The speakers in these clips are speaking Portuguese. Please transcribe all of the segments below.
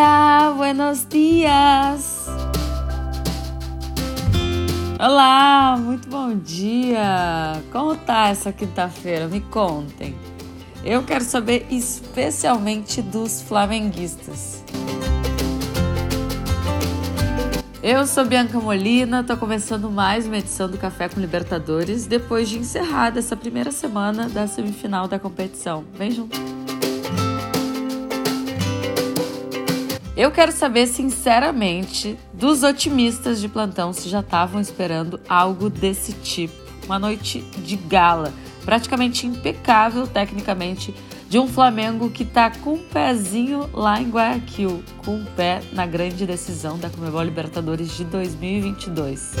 Hola, buenos dias! Olá, muito bom dia! Como tá essa quinta-feira? Me contem. Eu quero saber especialmente dos flamenguistas. Eu sou Bianca Molina, tô começando mais uma edição do Café com Libertadores depois de encerrada essa primeira semana da semifinal da competição. Vem junto! Eu quero saber, sinceramente, dos otimistas de plantão se já estavam esperando algo desse tipo. Uma noite de gala, praticamente impecável tecnicamente, de um Flamengo que está com um pezinho lá em Guayaquil, com um pé na grande decisão da Comebol Libertadores de 2022.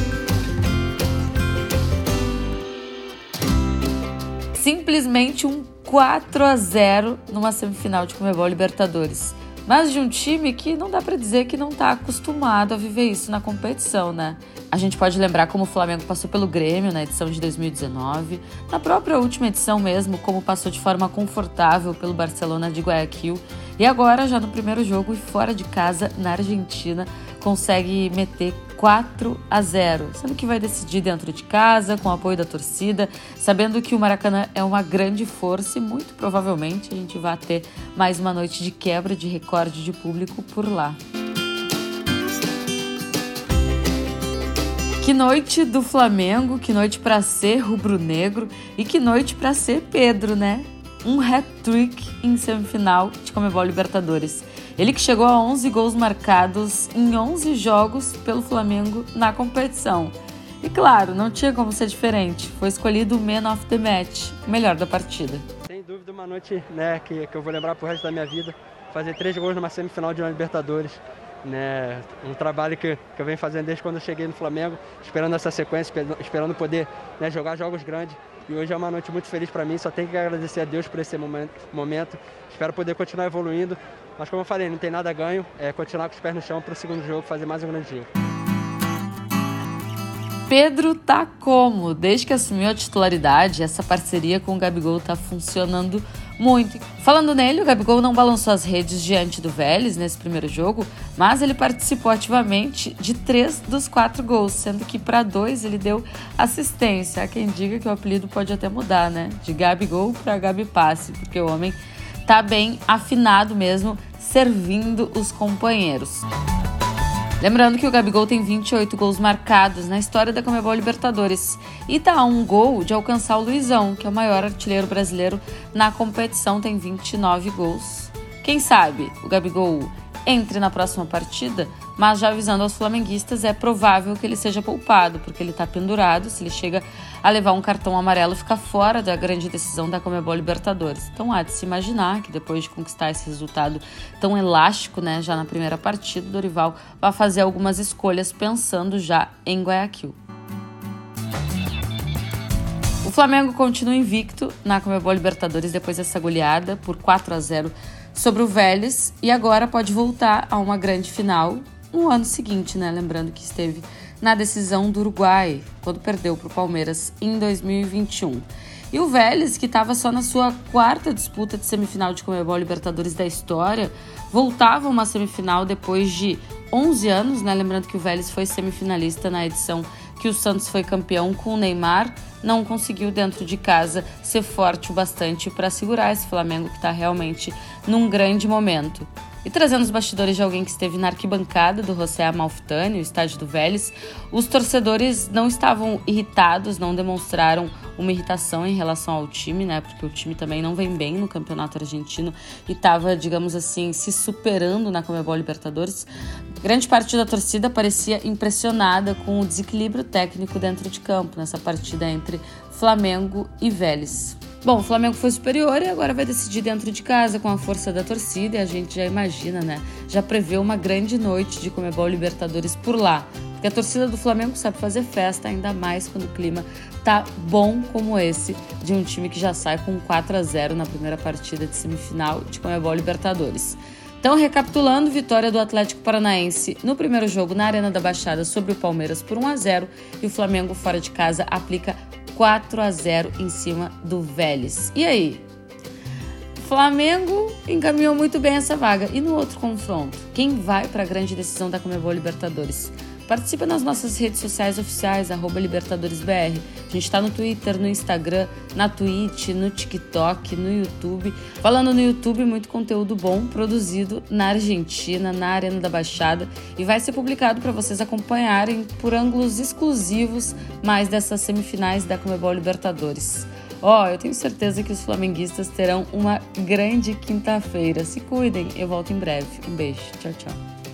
Simplesmente um 4 a 0 numa semifinal de Comebol Libertadores mas de um time que não dá para dizer que não está acostumado a viver isso na competição, né? A gente pode lembrar como o Flamengo passou pelo Grêmio na edição de 2019, na própria última edição mesmo, como passou de forma confortável pelo Barcelona de Guayaquil, e agora já no primeiro jogo e fora de casa na Argentina, consegue meter 4 a 0, sendo que vai decidir dentro de casa, com o apoio da torcida, sabendo que o Maracanã é uma grande força e muito provavelmente a gente vai ter mais uma noite de quebra de recorde de público por lá. Que noite do Flamengo, que noite para ser rubro-negro e que noite para ser Pedro, né? Um hat-trick em semifinal de Comebol Libertadores. Ele que chegou a 11 gols marcados em 11 jogos pelo Flamengo na competição. E claro, não tinha como ser diferente. Foi escolhido o Man of the Match, melhor da partida. Sem dúvida, uma noite né, que, que eu vou lembrar pro resto da minha vida. Fazer três gols numa semifinal de uma Libertadores. Né, um trabalho que, que eu venho fazendo desde quando eu cheguei no Flamengo, esperando essa sequência, esperando poder né, jogar jogos grandes. E hoje é uma noite muito feliz para mim, só tenho que agradecer a Deus por esse momento. Espero poder continuar evoluindo, mas como eu falei, não tem nada a ganho, é continuar com os pés no chão para o segundo jogo, fazer mais um grande jogo. Pedro tá como? Desde que assumiu a titularidade, essa parceria com o Gabigol tá funcionando muito. Falando nele, o Gabigol não balançou as redes diante do Vélez nesse primeiro jogo, mas ele participou ativamente de três dos quatro gols, sendo que para dois ele deu assistência. Há quem diga que o apelido pode até mudar, né? De Gabigol para Gabi Passe, porque o homem tá bem afinado mesmo servindo os companheiros. Lembrando que o Gabigol tem 28 gols marcados na história da Comebol Libertadores e tá a um gol de alcançar o Luizão, que é o maior artilheiro brasileiro na competição, tem 29 gols. Quem sabe o Gabigol entre na próxima partida, mas já avisando aos flamenguistas, é provável que ele seja poupado, porque ele está pendurado. Se ele chega a levar um cartão amarelo, fica fora da grande decisão da Comebol Libertadores. Então há de se imaginar que depois de conquistar esse resultado tão elástico, né, já na primeira partida, Dorival vai fazer algumas escolhas pensando já em Guayaquil. O Flamengo continua invicto na Comebol Libertadores depois dessa goleada por 4 a 0 sobre o Vélez e agora pode voltar a uma grande final no ano seguinte, né? Lembrando que esteve na decisão do Uruguai, quando perdeu para o Palmeiras em 2021. E o Vélez, que estava só na sua quarta disputa de semifinal de Comebol Libertadores da história, voltava a uma semifinal depois de 11 anos, né? Lembrando que o Vélez foi semifinalista na edição que o Santos foi campeão com o Neymar, não conseguiu dentro de casa ser forte o bastante para segurar esse Flamengo que está realmente num grande momento. E trazendo os bastidores de alguém que esteve na arquibancada do José Amalfitani, o estádio do Vélez, os torcedores não estavam irritados, não demonstraram uma irritação em relação ao time, né? Porque o time também não vem bem no campeonato argentino e estava, digamos assim, se superando na Comebol Libertadores. Grande parte da torcida parecia impressionada com o desequilíbrio técnico dentro de campo nessa partida entre Flamengo e Vélez. Bom, o Flamengo foi superior e agora vai decidir dentro de casa com a força da torcida e a gente já imagina, né? Já prevê uma grande noite de Comebol Libertadores por lá. Porque a torcida do Flamengo sabe fazer festa, ainda mais quando o clima tá bom como esse de um time que já sai com 4 a 0 na primeira partida de semifinal de Comebol Libertadores. Então, recapitulando, vitória do Atlético Paranaense no primeiro jogo na Arena da Baixada sobre o Palmeiras por 1 a 0 e o Flamengo fora de casa aplica 4 a 0 em cima do Vélez. E aí? Flamengo encaminhou muito bem essa vaga. E no outro confronto, quem vai para a grande decisão da Comebol Libertadores? Participa nas nossas redes sociais oficiais, LibertadoresBR. A gente está no Twitter, no Instagram, na Twitch, no TikTok, no YouTube. Falando no YouTube, muito conteúdo bom produzido na Argentina, na Arena da Baixada. E vai ser publicado para vocês acompanharem por ângulos exclusivos mais dessas semifinais da Comebol Libertadores. Ó, oh, eu tenho certeza que os flamenguistas terão uma grande quinta-feira. Se cuidem, eu volto em breve. Um beijo. Tchau, tchau.